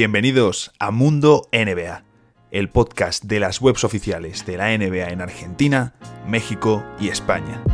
Bienvenidos a Mundo NBA, el podcast de las webs oficiales de la NBA en Argentina, México y España.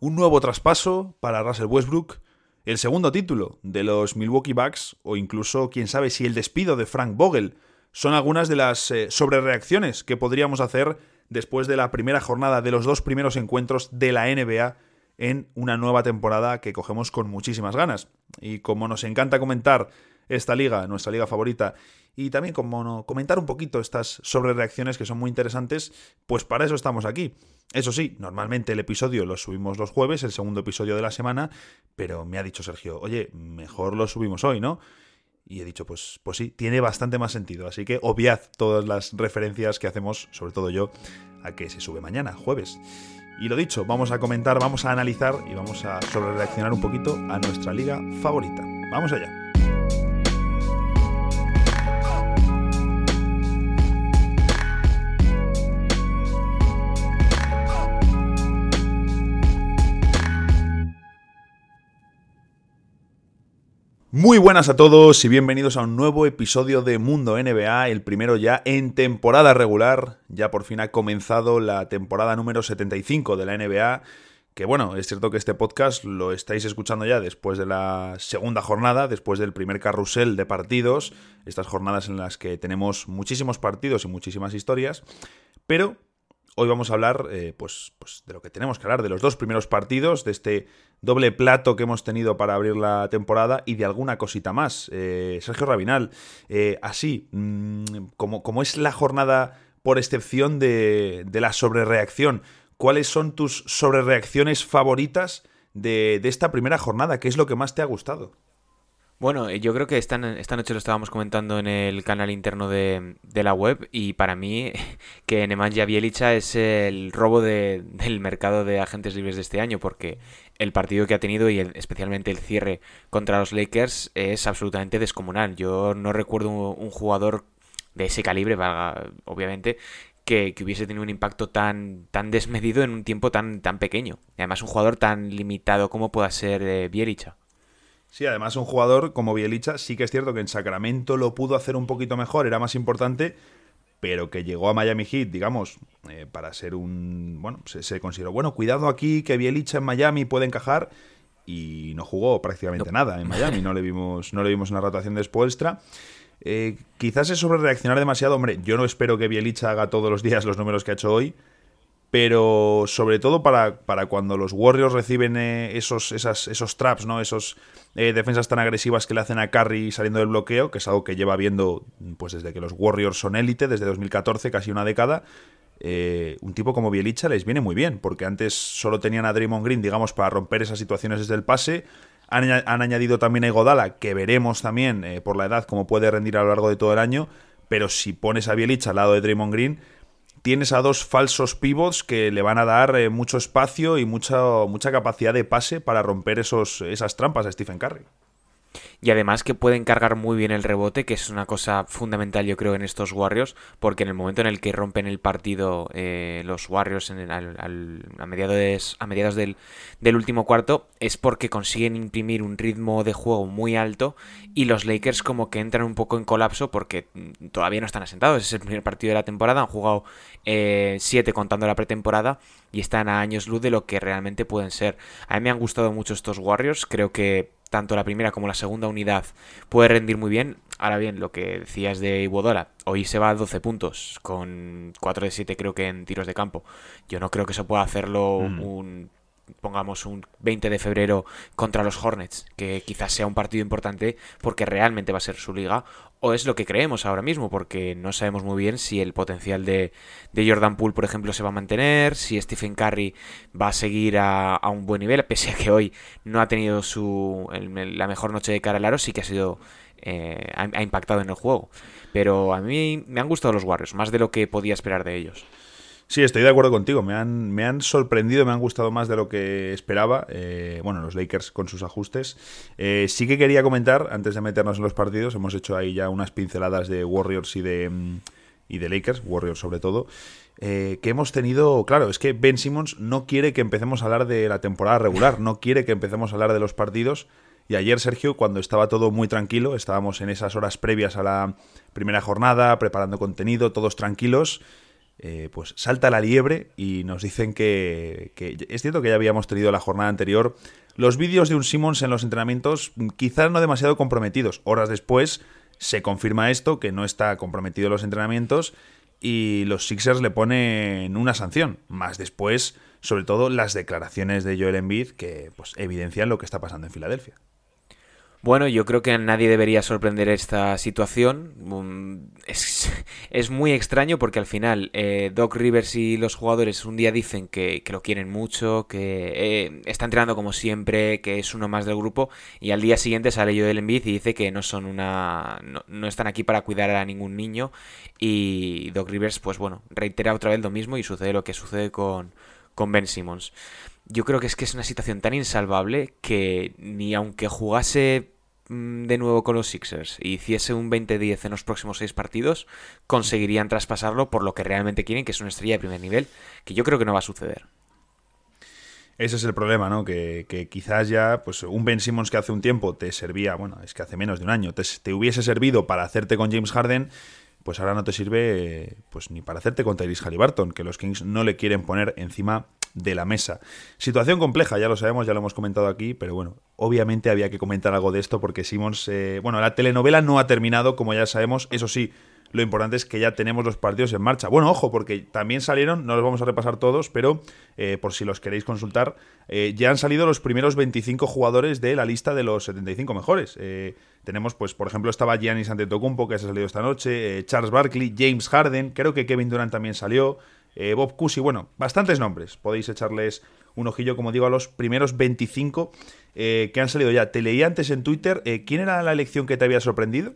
Un nuevo traspaso para Russell Westbrook, el segundo título de los Milwaukee Bucks o incluso, quién sabe, si el despido de Frank Vogel son algunas de las eh, sobrereacciones que podríamos hacer después de la primera jornada de los dos primeros encuentros de la NBA en una nueva temporada que cogemos con muchísimas ganas. Y como nos encanta comentar esta liga, nuestra liga favorita, y también como comentar un poquito estas sobrereacciones que son muy interesantes, pues para eso estamos aquí. Eso sí, normalmente el episodio lo subimos los jueves, el segundo episodio de la semana, pero me ha dicho Sergio, oye, mejor lo subimos hoy, ¿no? Y he dicho, pues, pues sí, tiene bastante más sentido. Así que obviad todas las referencias que hacemos, sobre todo yo, a que se sube mañana, jueves. Y lo dicho, vamos a comentar, vamos a analizar y vamos a sobre reaccionar un poquito a nuestra liga favorita. Vamos allá. Muy buenas a todos y bienvenidos a un nuevo episodio de Mundo NBA, el primero ya en temporada regular. Ya por fin ha comenzado la temporada número 75 de la NBA. Que bueno, es cierto que este podcast lo estáis escuchando ya después de la segunda jornada, después del primer carrusel de partidos, estas jornadas en las que tenemos muchísimos partidos y muchísimas historias, pero Hoy vamos a hablar eh, pues, pues, de lo que tenemos que hablar, de los dos primeros partidos, de este doble plato que hemos tenido para abrir la temporada y de alguna cosita más. Eh, Sergio Rabinal, eh, así, mm, como, como, es la jornada por excepción de, de la sobrereacción, ¿cuáles son tus sobrereacciones favoritas de, de esta primera jornada? ¿Qué es lo que más te ha gustado? Bueno, yo creo que esta, esta noche lo estábamos comentando en el canal interno de, la web y para mí que Nemanja Bielicha es el robo del mercado de agentes libres de este año porque el partido que ha tenido y especialmente el cierre contra los Lakers es absolutamente descomunal. Yo no recuerdo un, jugador de ese calibre, obviamente, que, hubiese tenido un impacto tan, tan desmedido en un tiempo tan, tan pequeño. Y además un jugador tan limitado como pueda ser eh. Sí, además un jugador como Bielicha, sí que es cierto que en Sacramento lo pudo hacer un poquito mejor, era más importante, pero que llegó a Miami Heat, digamos, eh, para ser un... Bueno, se, consideró, bueno, cuidado aquí, que Bielicha en Miami puede encajar, y no jugó prácticamente nada en Miami, no le vimos, no le vimos una rotación de Spoelstra. Eh, quizás es sobre reaccionar demasiado, hombre, yo no espero que Bielicha haga todos los días los números que ha hecho hoy, pero sobre todo para, para cuando los Warriors reciben eh, esos, esos traps, ¿no? Esos eh, defensas tan agresivas que le hacen a Curry saliendo del bloqueo, que es algo que lleva viendo pues desde que los Warriors son élite, desde 2014, casi una década. Eh, un tipo como Bielicha les viene muy bien, porque antes solo tenían a Draymond Green, digamos, para romper esas situaciones desde el pase. Han, añadido también a Igodala, que veremos también por la edad cómo puede rendir a lo largo de todo el año. Pero si pones a Bielicha al lado de Draymond Green, tienes a dos falsos pivots que le van a dar eh, mucho espacio y mucha, mucha capacidad de pase para romper esos, esas trampas a Stephen Curry. Y además que pueden cargar muy bien el rebote, que es una cosa fundamental yo creo en estos Warriors, porque en el momento en el que rompen el partido eh, los Warriors en a mediados, a mediados del, del, último cuarto, es porque consiguen imprimir un ritmo de juego muy alto y los Lakers como que entran un poco en colapso porque todavía no están asentados. Es el primer partido de la temporada, han jugado eh, siete contando la pretemporada y están a años luz de lo que realmente pueden ser. A mí me han gustado mucho estos Warriors, creo que tanto la primera como la segunda unidad puede rendir muy bien. Ahora bien, lo que decías de Iguodala, hoy se va a 12 puntos, con 4 de 7 creo que en tiros de campo. Yo no creo que eso pueda hacerlo mm. un pongamos un 20 de febrero contra los Hornets, que quizás sea un partido importante porque realmente va a ser su liga, o es lo que creemos ahora mismo, porque no sabemos muy bien si el potencial de, Jordan Poole, por ejemplo, se va a mantener, si Stephen Curry va a seguir a, un buen nivel, pese a que hoy no ha tenido su la mejor noche de cara al aro, sí que ha sido eh, ha impactado en el juego. Pero a mí me han gustado los Warriors, más de lo que podía esperar de ellos. Sí, estoy de acuerdo contigo. Me han, me han sorprendido, me han gustado más de lo que esperaba. Eh, bueno, los Lakers con sus ajustes. Eh, sí que quería comentar, antes de meternos en los partidos, hemos hecho ahí ya unas pinceladas de Warriors y de, mm, y de Lakers, Warriors sobre todo, eh, que hemos tenido, claro, es que Ben Simmons no quiere que empecemos a hablar de la temporada regular, no quiere que empecemos a hablar de los partidos. Y ayer, Sergio, cuando estaba todo muy tranquilo, estábamos en esas horas previas a la primera jornada, preparando contenido, todos tranquilos, eh, pues salta la liebre y nos dicen que, es cierto que ya habíamos tenido la jornada anterior los vídeos de un Simmons en los entrenamientos quizás no demasiado comprometidos. Horas después se confirma esto, que no está comprometido en los entrenamientos y los Sixers le ponen una sanción. Más después, sobre todo, las declaraciones de Joel Embiid que pues, evidencian lo que está pasando en Filadelfia. Bueno, yo creo que a nadie debería sorprender esta situación. Mm, es, muy extraño porque al final eh, Doc Rivers y los jugadores un día dicen que, lo quieren mucho, que eh, está entrenando como siempre, que es uno más del grupo, y al día siguiente sale Joel Embiid y dice que no son una, no, están aquí para cuidar a ningún niño. Y Doc Rivers, pues bueno, reitera otra vez lo mismo y sucede lo que sucede con, con Ben Simmons. Yo creo que es que es una situación tan insalvable que ni aunque jugase de nuevo con los Sixers y hiciese un 20-10 en los próximos seis partidos, conseguirían traspasarlo por lo que realmente quieren, que es una estrella de primer nivel, que yo creo que no va a suceder. Ese es el problema, ¿no? Que, quizás ya, pues un Ben Simmons que hace un tiempo te servía, bueno, es que hace menos de un año, te, te hubiese servido para hacerte con James Harden, pues ahora no te sirve pues ni para hacerte con Tyrese Halliburton, que los Kings no le quieren poner encima de la mesa. Situación compleja, ya lo sabemos, ya lo hemos comentado aquí, pero bueno, obviamente había que comentar algo de esto porque Simons, eh, bueno, la telenovela no ha terminado, como ya sabemos, eso sí, lo importante es que ya tenemos los partidos en marcha. Bueno, ojo, porque también salieron, no los vamos a repasar todos, pero eh, por si los queréis consultar, eh, ya han salido los primeros 25 jugadores de la lista de los 75 mejores. tenemos, pues, por ejemplo, estaba Giannis Antetokounmpo, que ha salido esta noche, Charles Barkley, James Harden, creo que Kevin Durant también salió, eh, Bob Cousy, bueno, bastantes nombres. Podéis echarles un ojillo, como digo, a los primeros 25 eh, que han salido ya. Te leí antes en Twitter. Eh, ¿Quién era la elección que te había sorprendido?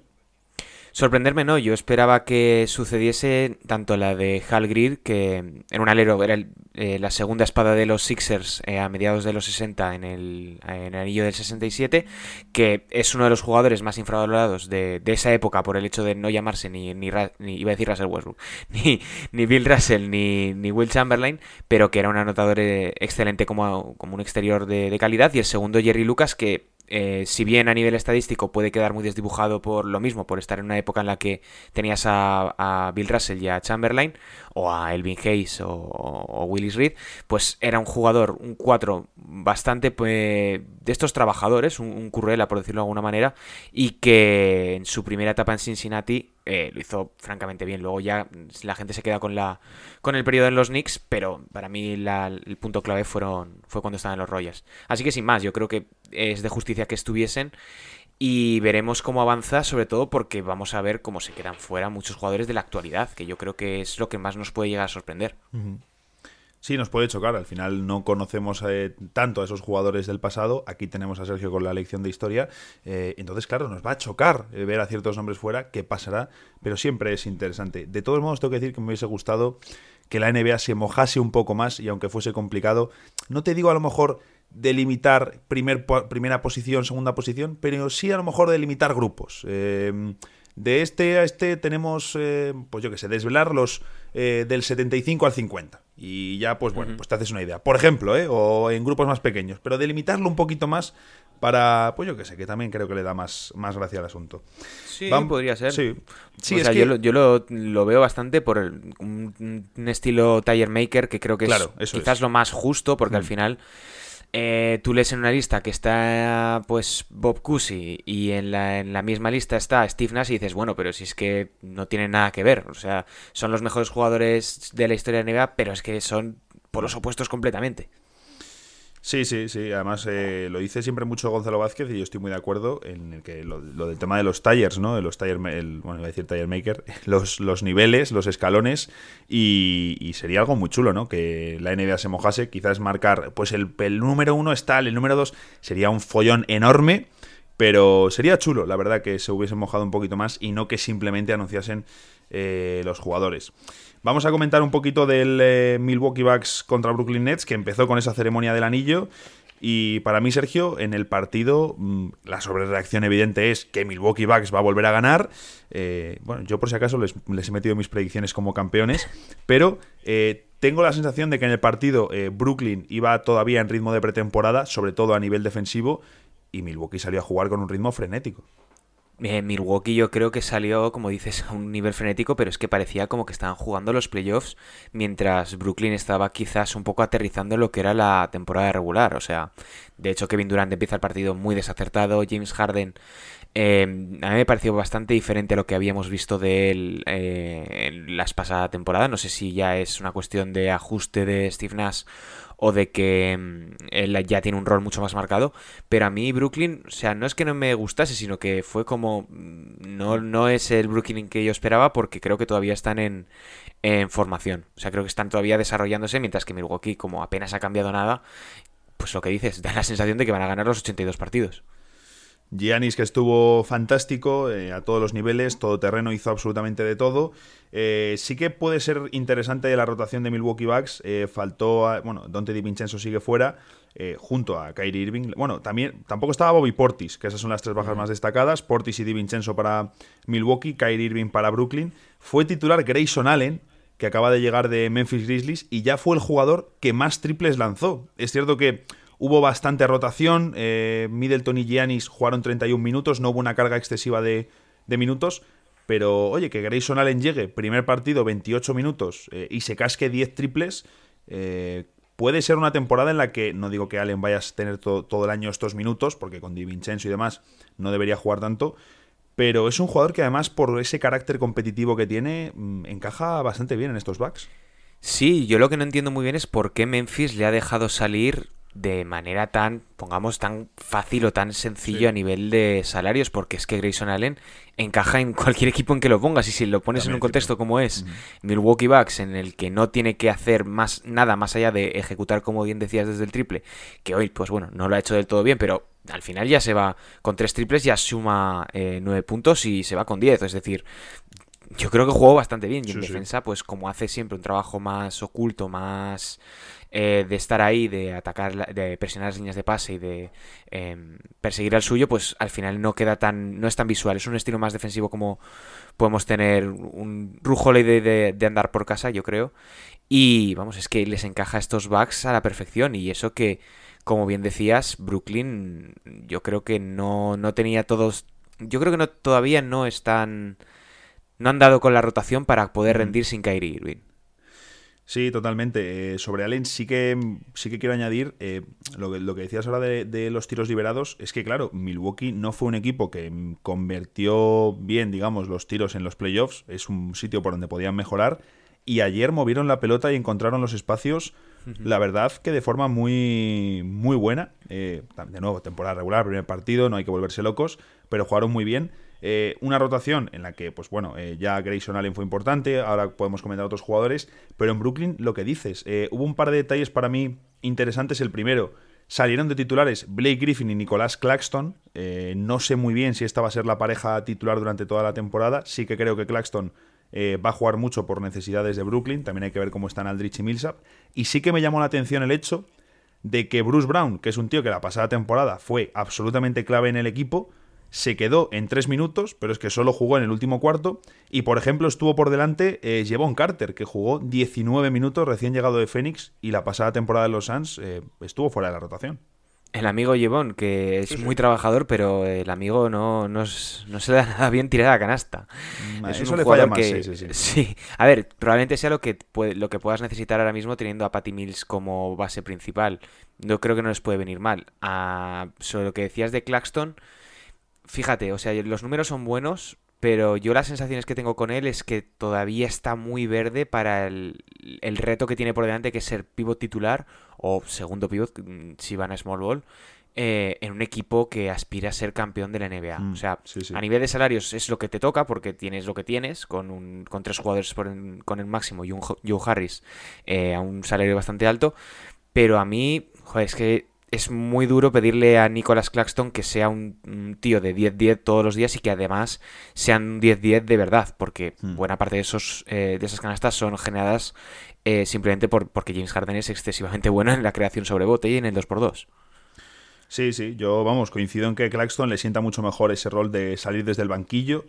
Sorprenderme no, yo esperaba que sucediese tanto la de Hal Greer, que en un alero era eh, la segunda espada de los Sixers eh, a mediados de los 60 en el, en el, anillo del 67, que es uno de los jugadores más infravalorados de, de esa época por el hecho de no llamarse ni, ni, iba a decir Russell Westbrook, ni, ni Bill Russell, ni, ni, Will Chamberlain, pero que era un anotador eh, excelente como, como un exterior de calidad, y el segundo Jerry Lucas, que eh, si bien a nivel estadístico puede quedar muy desdibujado por lo mismo, por estar en una época en la que tenías a, Bill Russell y a Chamberlain, o a Elvin Hayes o, Willis Reed, pues era un jugador, un 4 bastante pues, de estos trabajadores, un, un currela por decirlo de alguna manera, y que en su primera etapa en Cincinnati eh, lo hizo francamente bien. Luego ya la gente se queda con la con el periodo en los Knicks, pero para mí el punto clave fueron fue cuando estaban los Royals. Así que sin más, yo creo que es de justicia que estuviesen y veremos cómo avanza, sobre todo porque vamos a ver cómo se quedan fuera muchos jugadores de la actualidad, que yo creo que es lo que más nos puede llegar a sorprender. Sí, nos puede chocar. Al final no conocemos eh, tanto a esos jugadores del pasado. Aquí tenemos a Sergio con la lección de historia. Eh, entonces, claro, nos va a chocar eh, ver a ciertos nombres fuera. ¿Qué pasará? Pero siempre es interesante. De todos modos, tengo que decir que me hubiese gustado que la NBA se mojase un poco más y aunque fuese complicado, no te digo a lo mejor delimitar primer, primera posición, segunda posición, pero sí a lo mejor delimitar grupos. de este a este tenemos, pues yo qué sé, desvelar los del 75 al 50 y ya, pues bueno, pues te haces una idea. Por ejemplo, ¿eh? o en grupos más pequeños, pero delimitarlo un poquito más para, pues yo qué sé, que también creo que le da más, más gracia al asunto. Sí, podría ser. Sí, sí es que... yo, lo, lo, veo bastante por un, estilo tire maker que creo que es quizás lo más justo, porque al mm. final eh, tú lees en una lista que está pues Bob Cousy y en la, en la misma lista está Steve Nash y dices, bueno, pero si es que no tiene nada que ver. O sea, son los mejores jugadores de la historia de NBA, pero es que son por los opuestos completamente. Sí, sí, sí. Además, eh, lo dice siempre mucho Gonzalo Vázquez y yo estoy muy de acuerdo en el que lo, del tema de los tires, ¿no? De los el, bueno, iba a decir tire maker, los, los niveles, los escalones y, sería algo muy chulo, ¿no? Que la NBA se mojase, quizás marcar, pues el, el número uno está, el número dos sería un follón enorme. Pero sería chulo, la verdad, que se hubiesen mojado un poquito más y no que simplemente anunciasen eh, los jugadores. Vamos a comentar un poquito del eh, Milwaukee Bucks contra Brooklyn Nets, que empezó con esa ceremonia del anillo. Y para mí, Sergio, en el partido, mm, la sobrereacción evidente es que Milwaukee Bucks va a volver a ganar. Eh, bueno, yo por si acaso les, he metido mis predicciones como campeones, pero tengo la sensación de que en el partido Brooklyn iba todavía en ritmo de pretemporada, sobre todo a nivel defensivo, y Milwaukee salió a jugar con un ritmo frenético. Eh, Milwaukee yo creo que salió, como dices, a un nivel frenético, pero es que parecía como que estaban jugando los playoffs mientras Brooklyn estaba quizás un poco aterrizando lo que era la temporada regular. O sea, de hecho Kevin Durant empieza el partido muy desacertado, James Harden eh, a mí me pareció bastante diferente a lo que habíamos visto de él eh, en las pasadas temporadas. No sé si ya es una cuestión de ajuste de Steve Nash o de que mm, él ya tiene un rol mucho más marcado. Pero a mí Brooklyn, o sea, no es que no me gustase, sino que fue como... Mm, no, no es el Brooklyn que yo esperaba porque creo que todavía están en, en formación. O sea, creo que están todavía desarrollándose, mientras que Milwaukee, como apenas ha cambiado nada, pues lo que dices, da la sensación de que van a ganar los 82 partidos. Giannis que estuvo fantástico eh, a todos los niveles, todo terreno, hizo absolutamente de todo. Eh, sí que puede ser interesante la rotación de Milwaukee Bucks. Eh, faltó, bueno, Dante DiVincenzo sigue fuera, junto a Kyrie Irving. Bueno, también tampoco estaba Bobby Portis, que esas son las tres bajas más destacadas. Portis y DiVincenzo para Milwaukee, Kyrie Irving para Brooklyn. Fue titular Grayson Allen, que acaba de llegar de Memphis Grizzlies, y ya fue el jugador que más triples lanzó. Es cierto que Hubo bastante rotación. Eh, Middleton y Giannis jugaron 31 minutos. No hubo una carga excesiva de, minutos. Pero oye, que Grayson Allen llegue, primer partido, 28 minutos, eh, y se casque 10 triples, eh, puede ser una temporada en la que, no digo que Allen vaya a tener todo el año estos minutos, porque con Di Vincenzo y demás no debería jugar tanto, pero es un jugador que además por ese carácter competitivo que tiene, mm, encaja bastante bien en estos backs. Sí, yo lo que no entiendo muy bien es por qué Memphis le ha dejado salir de manera tan, pongamos, tan fácil o tan sencillo a nivel de salarios, porque es que Grayson Allen encaja en cualquier equipo en que lo pongas y si lo pones en un contexto como es Milwaukee Bucks, en el que no tiene que hacer más nada más allá de ejecutar, como bien decías, desde el triple, que hoy, pues bueno, no lo ha hecho del todo bien, pero al final ya se va con tres triples, ya suma eh, nueve puntos y se va con diez, es decir, yo creo que jugó bastante bien y en defensa, pues como hace siempre un trabajo más oculto, más eh, de estar ahí, de atacar, de presionar las líneas de pase y de em, perseguir al suyo, pues al final no queda tan, no es tan visual, es un estilo más defensivo como podemos tener un Rujole de, de, andar por casa, yo creo. Y vamos, es que les encaja estos backs a la perfección y eso que, como bien decías, Brooklyn yo creo que no, no tenía todos, yo creo que no, todavía no están, no han dado con la rotación para poder rendir sin Kyrie Irving. Sí, totalmente. Eh, sobre Allen sí que, sí que quiero añadir eh, lo, que, lo que decías ahora de, los tiros liberados. Es que, claro, Milwaukee no fue un equipo que convirtió bien, digamos, los tiros en los playoffs. Es un sitio por donde podían mejorar. Y ayer movieron la pelota y encontraron los espacios, la verdad que de forma muy, muy buena. Eh, de nuevo, temporada regular, primer partido, no hay que volverse locos, pero jugaron muy bien. Eh, una rotación en la que, pues bueno, eh, ya Grayson Allen fue importante, ahora podemos comentar a otros jugadores, pero en Brooklyn lo que dices, eh, hubo un par de detalles para mí interesantes. El primero, salieron de titulares Blake Griffin y Nicolás Claxton. no sé muy bien si esta va a ser la pareja titular durante toda la temporada. Sí que creo que Claxton va a jugar mucho por necesidades de Brooklyn. También hay que ver cómo están Aldrich y Millsap. Y sí que me llamó la atención el hecho de que Bruce Brown, que es un tío que la pasada temporada fue absolutamente clave en el equipo, se quedó en tres minutos, pero es que solo jugó en el último cuarto. Y por ejemplo, estuvo por delante eh, Jevon Carter, que jugó 19 minutos recién llegado de Phoenix y la pasada temporada de los Suns eh, estuvo fuera de la rotación. El amigo Jevon, que es muy trabajador, pero el amigo no, no, se le da nada bien tirar a canasta. Mm, es Eso le falla más, sí, sí, sí, A ver, probablemente sea lo que, lo que puedas necesitar ahora mismo teniendo a Patty Mills como base principal. No creo que no les puede venir mal. Ah, sobre lo que decías de Claxton, fíjate, o sea, los números son buenos, pero yo las sensaciones que tengo con él es que todavía está muy verde para el, reto que tiene por delante, que es ser pivot titular o segundo pivot, mm, si van a small ball. Eh, en un equipo que aspira a ser campeón de la NBA. Mm, o sea, a nivel de salarios es lo que te toca porque tienes lo que tienes, con, un, con tres jugadores con el máximo y un Joe Harris eh, a un salario bastante alto. Pero a mí, joder, es que es muy duro pedirle a Nicholas Claxton que sea un, tío de 10-10 todos los días y que además sean un 10-10 de verdad, porque hmm. buena parte de, esos, eh, de esas canastas son generadas eh, simplemente por, porque James Harden es excesivamente bueno en la creación sobre bote y en el 2x2. Sí, sí, yo vamos, coincido en que Claxton le sienta mucho mejor ese rol de salir desde el banquillo.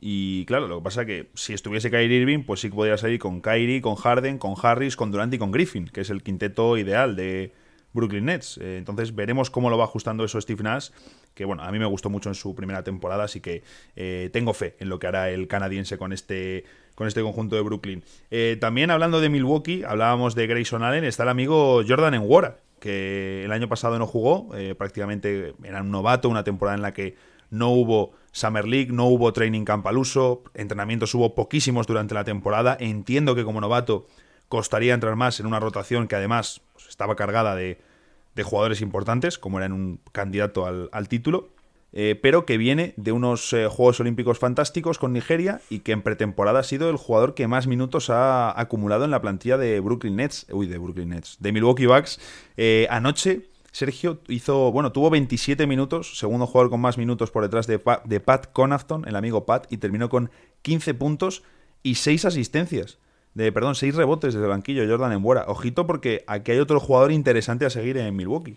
Y claro, lo que pasa es que si estuviese Kyrie Irving, pues sí que podría salir con Kyrie, con Harden, con Harris, con Durant y con Griffin, que es el quinteto ideal de Brooklyn Nets. Eh, entonces veremos cómo lo va ajustando eso Steve Nash, que bueno, a mí me gustó mucho en su primera temporada, así que eh, tengo fe en lo que hará el canadiense con este con este conjunto de Brooklyn. Eh, también hablando de Milwaukee, hablábamos de Grayson Allen, está el amigo Jordan Enwara, que el año pasado no jugó, prácticamente era un novato, una temporada en la que no hubo Summer League, no hubo training camp al uso, entrenamientos hubo poquísimos durante la temporada. Entiendo que como novato costaría entrar más en una rotación que además pues, estaba cargada de, de, jugadores importantes, como era en un candidato al, al título. Eh, pero que viene de unos eh, Juegos Olímpicos fantásticos con Nigeria y que en pretemporada ha sido el jugador que más minutos ha acumulado en la plantilla de Brooklyn Nets, uy, de Brooklyn Nets, de Milwaukee Bucks. Eh, anoche Sergio hizo, bueno, tuvo 27 minutos, segundo jugador con más minutos por detrás de, de Pat Connaughton, el amigo Pat, y terminó con 15 puntos y 6 asistencias. De, perdón, 6 rebotes desde el banquillo Jordan Embuera. Ojito porque aquí hay otro jugador interesante a seguir en Milwaukee.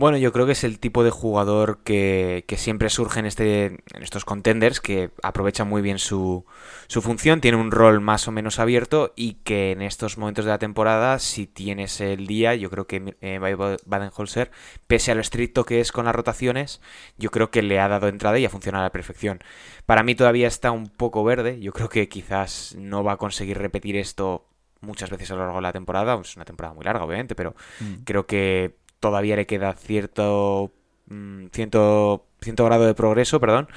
Bueno, yo creo que es el tipo de jugador que, que siempre surge en, este, en estos contenders, que aprovecha muy bien su, su, función, tiene un rol más o menos abierto y que en estos momentos de la temporada, si tienes el día, yo creo que eh, Baden-Holzer, pese a lo estricto que es con las rotaciones, yo creo que le ha dado entrada y ha funcionado a la perfección. Para mí todavía está un poco verde, yo creo que quizás no va a conseguir repetir esto muchas veces a lo largo de la temporada, es una temporada muy larga obviamente, pero mm. creo que todavía le queda cierto mm, ciento, grado de progreso, perdón.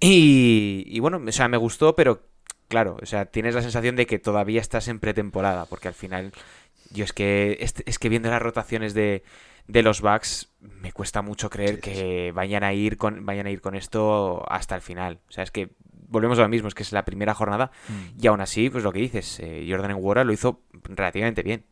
Y, y, bueno, o sea, me gustó, pero claro, o sea, tienes la sensación de que todavía estás en pretemporada, porque al final, yo es que, es, que viendo las rotaciones de, de los Bucks, me cuesta mucho creer que vayan a ir con, vayan a ir con esto hasta el final. O sea, es que volvemos a lo mismo, es que es la primera jornada, mm. y aún así, pues lo que dices, eh, Jordan Wara lo hizo relativamente bien.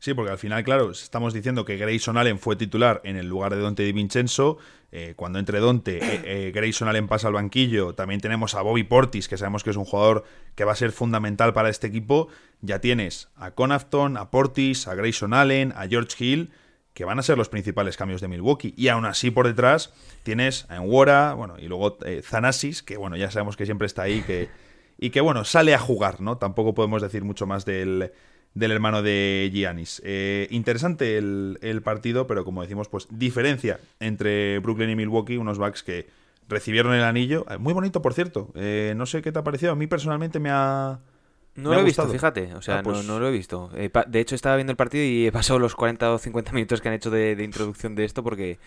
Sí, porque al final, claro, estamos diciendo que Grayson Allen fue titular en el lugar de Dante Di Vincenzo. Eh, cuando entre Dante, eh, eh, Grayson Allen pasa al banquillo. También tenemos a Bobby Portis, que sabemos que es un jugador que va a ser fundamental para este equipo. Ya tienes a Conafton, a Portis, a Grayson Allen, a George Hill, que van a ser los principales cambios de Milwaukee. Y aún así, por detrás, tienes a Enwora, bueno, y luego Zanasis, que bueno, ya sabemos que siempre está ahí, que, y que bueno, sale a jugar, ¿no? Tampoco podemos decir mucho más del del hermano de Giannis. Eh, interesante el, partido, pero como decimos, pues diferencia entre Brooklyn y Milwaukee, unos Bucks que recibieron el anillo. Eh, muy bonito, por cierto. Eh, no sé qué te ha parecido. A mí personalmente me ha... No lo he visto, fíjate. O sea, ah, pues no, lo he visto. de hecho, estaba viendo el partido y he pasado los 40 o 50 minutos que han hecho de, introducción de esto porque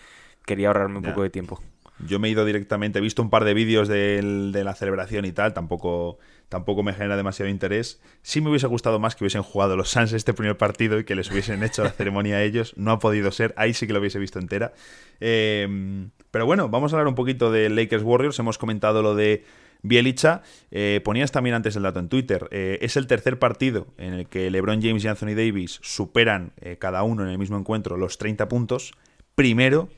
quería ahorrarme un poco de tiempo. Yo me he ido directamente, he visto un par de vídeos de, la celebración y tal, tampoco, tampoco me genera demasiado interés. Sí me hubiese gustado más que hubiesen jugado los Suns este primer partido y que les hubiesen hecho la ceremonia a ellos. No ha podido ser, ahí sí que lo hubiese visto entera. Em, pero bueno, vamos a hablar un poquito de Lakers Warriors. Hemos comentado lo de Bielicha. Eh, ponías también antes el dato en Twitter. Eh, es el tercer partido en el que LeBron James y Anthony Davis superan eh, cada uno en el mismo encuentro los 30 puntos. Primero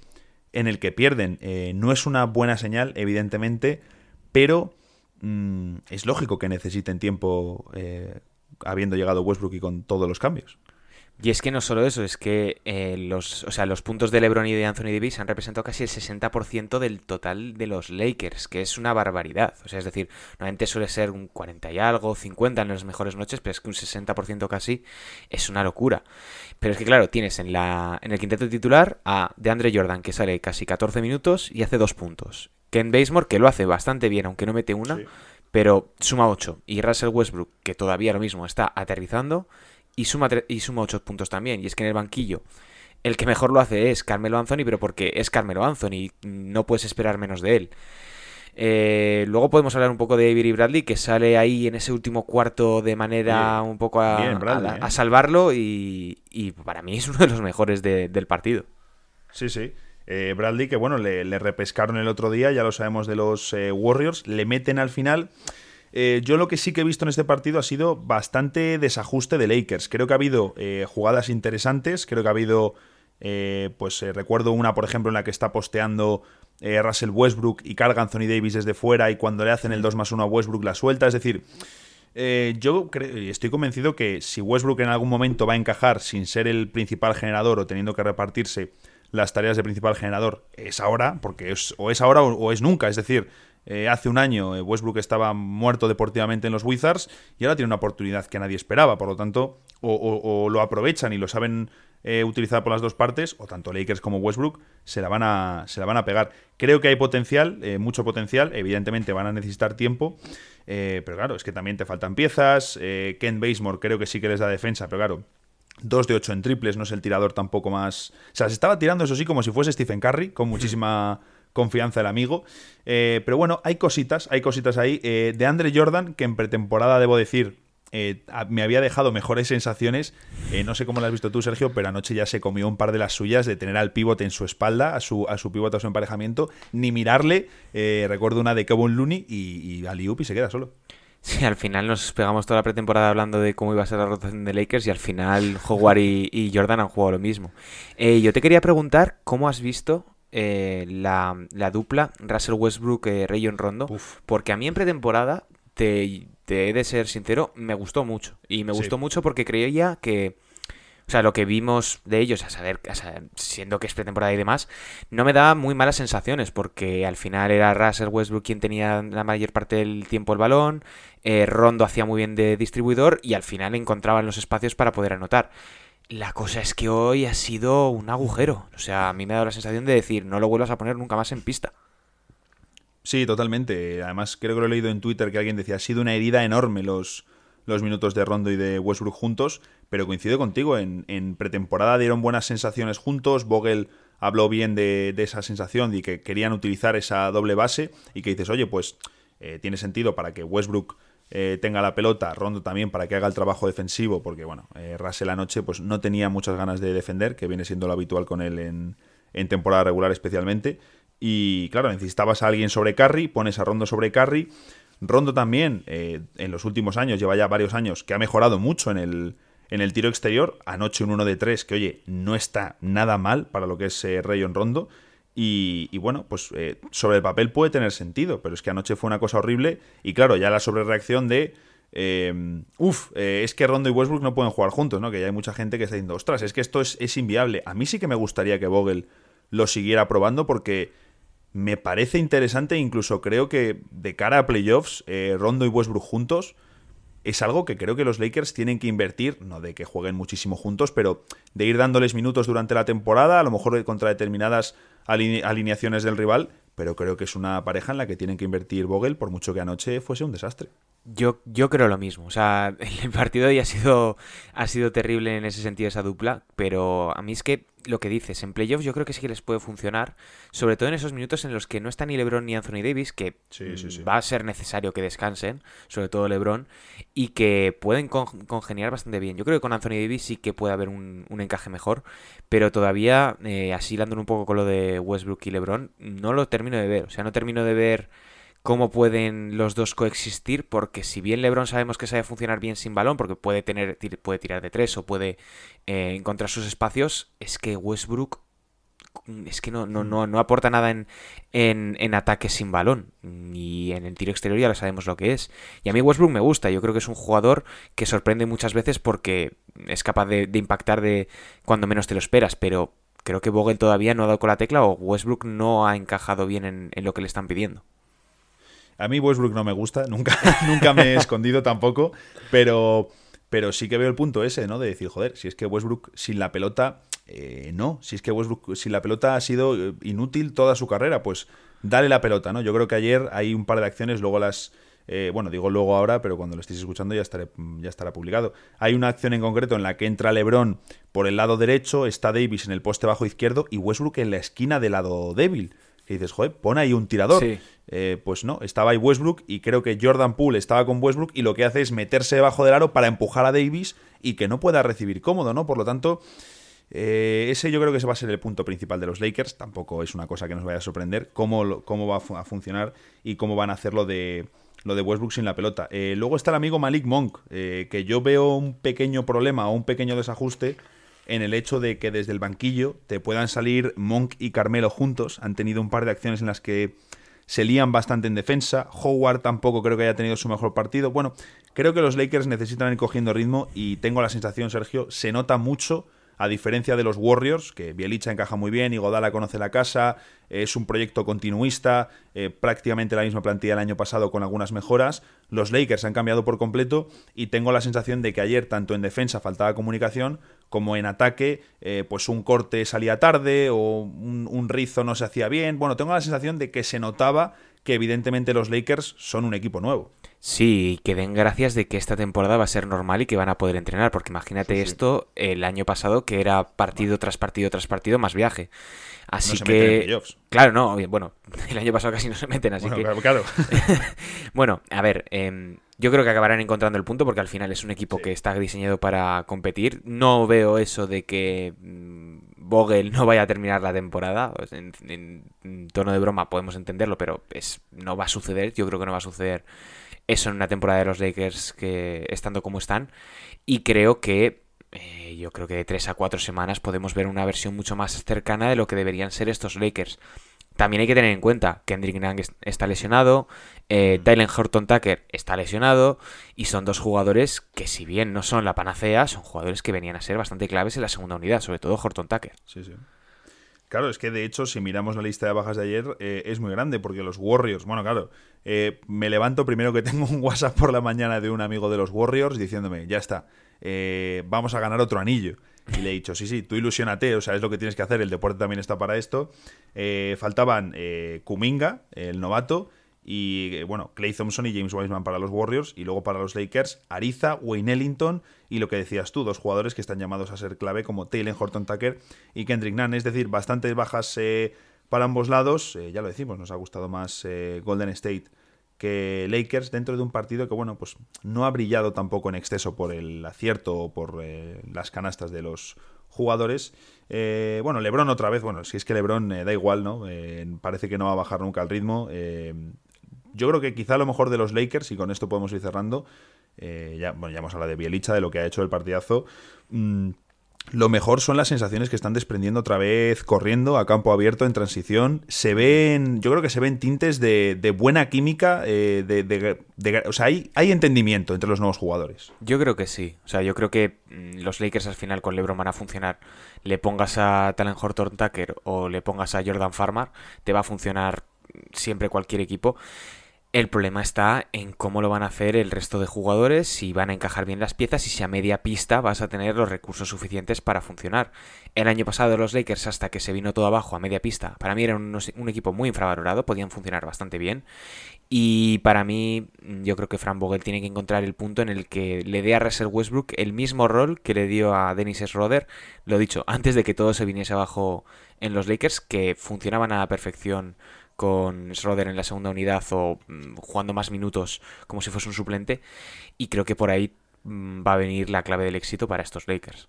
en el que pierden. Eh, no es una buena señal, evidentemente, pero mm, es lógico que necesiten tiempo eh, habiendo llegado Westbrook y con todos los cambios. Y es que no solo eso, es que eh, los, o sea, los puntos de LeBron y de Anthony Davis han representado casi el 60% del total de los Lakers, que es una barbaridad. O sea, es decir, normalmente suele ser un 40 y algo, 50 en las mejores noches, pero es que un 60% casi es una locura. Pero es que claro, tienes en, la, en el quinteto titular a DeAndre Jordan, que sale casi 14 minutos y hace dos puntos. Ken Basemore, que lo hace bastante bien, aunque no mete una, pero suma 8. Y Russell Westbrook, que todavía lo mismo está aterrizando y suma, y suma 8 puntos también. Y es que en el banquillo el que mejor lo hace es Carmelo Anthony, pero porque es Carmelo Anthony, no puedes esperar menos de él. Eh, luego podemos hablar un poco de Avery Bradley, que sale ahí en ese último cuarto de manera un poco a, ¿eh? salvarlo y, para mí es uno de los mejores del partido. Sí, sí. Eh, Bradley, que bueno, le, le, repescaron el otro día, ya lo sabemos de los Warriors, le meten al final. Eh, yo lo que sí que he visto en este partido ha sido bastante desajuste de Lakers. Creo que ha habido eh, jugadas interesantes, creo que ha habido, eh, pues recuerdo una, por ejemplo, en la que está posteando Russell Westbrook y carga Anthony Davis desde fuera y cuando le hacen el 2 más 1 a Westbrook la suelta. Es decir, yo estoy convencido que si Westbrook en algún momento va a encajar sin ser el principal generador o teniendo que repartirse las tareas de principal generador es ahora, porque es, o es ahora o, es nunca. Es decir, eh, hace un año eh, Westbrook estaba muerto deportivamente en los Wizards y ahora tiene una oportunidad que nadie esperaba. Por lo tanto, o, lo aprovechan y lo saben eh, utilizar por las dos partes, o tanto Lakers como Westbrook se la van a, se la van a pegar. Creo que hay potencial, mucho potencial. Evidentemente van a necesitar tiempo. pero claro, es que también te faltan piezas. Ken Basemore creo que sí que les da defensa, pero claro, 2 de 8 en triples, no es el tirador tampoco más... O sea, se estaba tirando eso sí como si fuese Stephen Curry, con muchísima confianza el amigo. Eh, pero bueno, hay cositas, hay cositas ahí. Eh, de Andre Jordan, que en pretemporada, debo decir, eh, me había dejado mejores sensaciones. no sé cómo lo has visto tú, Sergio, pero anoche ya se comió un par de las suyas de tener al pivote en su espalda, a su, a su pivote, a su emparejamiento, ni mirarle. recuerdo una de Kevin Looney y, y se queda solo. Sí, al final nos pegamos toda la pretemporada hablando de cómo iba a ser la rotación de Lakers y al final Howard y, Jordan han jugado lo mismo. Yo te quería preguntar cómo has visto eh, la, dupla Russell Westbrook-Rayon Rondo, porque a mí en pretemporada, te, he de ser sincero, me gustó mucho. Y me gustó mucho porque creía que o sea, lo que vimos de ellos, a saber, siendo que es pretemporada y demás, no me da muy malas sensaciones, porque al final era Russell Westbrook quien tenía la mayor parte del tiempo el balón, eh, Rondo hacía muy bien de distribuidor y al final encontraban los espacios para poder anotar. La cosa es que hoy ha sido un agujero. O sea, a mí me ha dado la sensación de decir, no lo vuelvas a poner nunca más en pista. Sí, totalmente. Además, creo que lo he leído en Twitter que alguien decía, ha sido una herida enorme los, los minutos de Rondo y de Westbrook juntos, pero coincido contigo, en, pretemporada dieron buenas sensaciones juntos, Vogel habló bien de, esa sensación y que querían utilizar esa doble base y que dices, oye, pues eh, tiene sentido para que Westbrook eh, tenga la pelota, Rondo también para que haga el trabajo defensivo, porque bueno, eh, Russell anoche pues no tenía muchas ganas de defender, que viene siendo lo habitual con él en, en temporada regular especialmente, y claro, necesitabas a alguien sobre Curry, pones a Rondo sobre Curry, Rondo también, eh, en los últimos años, lleva ya varios años, que ha mejorado mucho en el, en el tiro exterior. Anoche un 1 de 3, que oye, no está nada mal para lo que es eh, Rayon Rondo. Y, bueno, pues eh, sobre el papel puede tener sentido, pero es que anoche fue una cosa horrible. Y claro, ya la sobrereacción de. uff, es que Rondo y Westbrook no pueden jugar juntos, ¿no? Que ya hay mucha gente que está diciendo, ostras, es que esto es, es inviable. A mí sí que me gustaría que Vogel lo siguiera probando porque me parece interesante, incluso creo que de cara a playoffs, eh, Rondo y Westbrook juntos es algo que creo que los Lakers tienen que invertir, no de que jueguen muchísimo juntos, pero de ir dándoles minutos durante la temporada, a lo mejor contra determinadas alineaciones del rival, pero creo que es una pareja en la que tienen que invertir Vogel, por mucho que anoche fuese un desastre. Yo, yo creo lo mismo. O sea, el partido hoy ha sido, ha sido terrible en ese sentido esa dupla, pero a mí es que lo que dices, en playoffs yo creo que sí que les puede funcionar, sobre todo en esos minutos en los que no está ni LeBron ni Anthony Davis, que va a ser necesario que descansen, sobre todo LeBron, y que pueden congeniar bastante bien. Yo creo que con Anthony Davis sí que puede haber un, encaje mejor, pero todavía, eh, así un poco con lo de Westbrook y LeBron, no lo termino de ver. O sea, no termino de ver cómo pueden los dos coexistir, porque si bien LeBron sabemos que sabe funcionar bien sin balón, porque puede tener puede tirar de tres o puede eh, encontrar sus espacios, es que Westbrook mm, es que no, no, no, no aporta nada en, en, ataque sin balón. Y en el tiro exterior ya lo sabemos lo que es. Y a mí Westbrook me gusta. Yo creo que es un jugador que sorprende muchas veces porque es capaz de, impactar de cuando menos te lo esperas. Pero creo que Vogel todavía no ha dado con la tecla o Westbrook no ha encajado bien en lo que le están pidiendo. A mí Westbrook no me gusta, nunca, nunca me he escondido tampoco, pero, pero sí que veo el punto ese, ¿no? De decir, joder, si es que Westbrook sin la pelota, eh, no, si es que Westbrook sin la pelota ha sido eh, inútil toda su carrera, pues dale la pelota, ¿no? Yo creo que ayer hay un par de acciones, luego las... Eh, bueno, digo luego ahora, pero cuando lo estéis escuchando ya, estaré, ya estará publicado. Hay una acción en concreto en la que entra Lebron por el lado derecho, está Davis en el poste bajo izquierdo y Westbrook en la esquina del lado débil que dices, joder, pon ahí un tirador. Eh, pues no, estaba ahí Westbrook y creo que Jordan Poole estaba con Westbrook y lo que hace es meterse debajo del aro para empujar a Davis y que no pueda recibir cómodo, ¿no? Por lo tanto, eh, ese yo creo que ese va a ser el punto principal de los Lakers. Tampoco es una cosa que nos vaya a sorprender cómo, cómo va a funcionar y cómo van a hacer lo de, lo de Westbrook sin la pelota. Eh, luego está el amigo Malik Monk, que yo veo un pequeño problema o un pequeño desajuste en el hecho de que desde el banquillo te puedan salir Monk y Carmelo juntos. Han tenido un par de acciones en las que se lían bastante en defensa. Howard tampoco creo que haya tenido su mejor partido. Bueno, creo que los Lakers necesitan ir cogiendo ritmo y tengo la sensación, Sergio, se nota mucho a diferencia de los Warriors, que Bielicha encaja muy bien, y Godala conoce la casa, es un proyecto continuista, eh, prácticamente la misma plantilla del año pasado con algunas mejoras, los Lakers han cambiado por completo y tengo la sensación de que ayer tanto en defensa faltaba comunicación como en ataque, eh, pues un corte salía tarde o un, un rizo no se hacía bien. Bueno, tengo la sensación de que se notaba que evidentemente los Lakers son un equipo nuevo. Sí, que den gracias de que esta temporada va a ser normal y que van a poder entrenar, porque imagínate esto el año pasado que era partido tras partido tras partido más viaje. Así que claro, no, bueno, el año pasado casi no se meten, así bueno, que claro. bueno, a ver, eh, yo creo que acabarán encontrando el punto porque al final es un equipo que está diseñado para competir. No veo eso de que mm, Vogel no vaya a terminar la temporada. En, en, tono de broma podemos entenderlo, pero es, no va a suceder. Yo creo que no va a suceder eso en una temporada de los Lakers que estando como están. Y creo que eh, yo creo que de 3 a 4 semanas podemos ver una versión mucho más cercana de lo que deberían ser estos Lakers. También hay que tener en cuenta que Kendrick Nang está lesionado, eh, Dylan Horton Tucker está lesionado y son dos jugadores que si bien no son la panacea, son jugadores que venían a ser bastante claves en la segunda unidad, sobre todo Horton Tucker. Sí, sí. Claro, es que de hecho, si miramos la lista de bajas de ayer, eh, es muy grande, porque los Warriors, bueno, claro, eh, me levanto primero que tengo un WhatsApp por la mañana de un amigo de los Warriors diciéndome, ya está, eh, vamos a ganar otro anillo. Y le he dicho, sí, sí, tú ilusionate, o sea, es lo que tienes que hacer, el deporte también está para esto. faltaban Kuminga, el novato, y bueno, Clay Thompson y James Wiseman para los Warriors y luego para los Lakers, Ariza, Wayne Ellington y lo que decías tú, dos jugadores que están llamados a ser clave como Taylor Horton Tucker y Kendrick Nunn, es decir, bastantes bajas eh, para ambos lados, eh, ya lo decimos, nos ha gustado más eh, Golden State que Lakers dentro de un partido que bueno, pues no ha brillado tampoco en exceso por el acierto o por las canastas de los jugadores. bueno, Lebron otra vez, bueno, si es que Lebron da igual, ¿no? parece que no va a bajar nunca el ritmo yo creo que quizá lo mejor de los Lakers, y con esto podemos ir cerrando, eh, ya, bueno, ya hemos hablado de Bielicha, de lo que ha hecho el partidazo. Mm, lo mejor son las sensaciones que están desprendiendo otra vez corriendo a campo abierto en transición. Se ven, yo creo que se ven tintes de, buena química, eh, de, o sea, hay, hay entendimiento entre los nuevos jugadores. Yo creo que sí. O sea, yo creo que mm, los Lakers al final con LeBron van a funcionar. Le pongas a Talent Horton Tucker o le pongas a Jordan Farmer, te va a funcionar siempre cualquier equipo. El problema está en cómo lo van a hacer el resto de jugadores, si van a encajar bien las piezas y si a media pista vas a tener los recursos suficientes para funcionar. El año pasado los Lakers, hasta que se vino todo abajo a media pista, para mí era un, equipo muy infravalorado, podían funcionar bastante bien. Y para mí, yo creo que Frank Vogel tiene que encontrar el punto en el que le dé a Russell Westbrook el mismo rol que le dio a Dennis Schroeder, lo dicho, antes de que todo se viniese abajo en los Lakers, que funcionaban a la perfección con Schroeder en la segunda unidad o mm, jugando más minutos como si fuese un suplente. Y creo que por ahí mm, va a venir la clave del éxito para estos Lakers.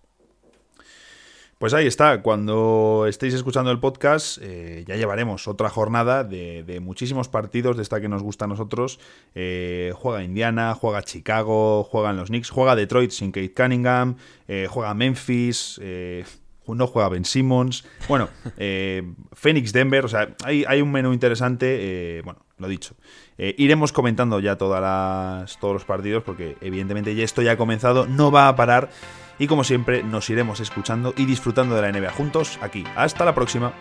Pues ahí está, cuando estéis escuchando el podcast eh, ya llevaremos otra jornada de, muchísimos partidos de esta que nos gusta a nosotros. Eh, juega Indiana, juega Chicago, juegan los Knicks, juega Detroit sin Kate Cunningham, eh, juega Memphis, no juega Ben Simmons. Bueno, eh, Phoenix Denver, o sea, hay, hay un menú interesante. Eh, bueno, lo dicho. Eh, iremos comentando ya todas las, todos los partidos porque evidentemente ya esto ya ha comenzado, no va a parar. Y como siempre, nos iremos escuchando y disfrutando de la NBA juntos aquí. Hasta la próxima.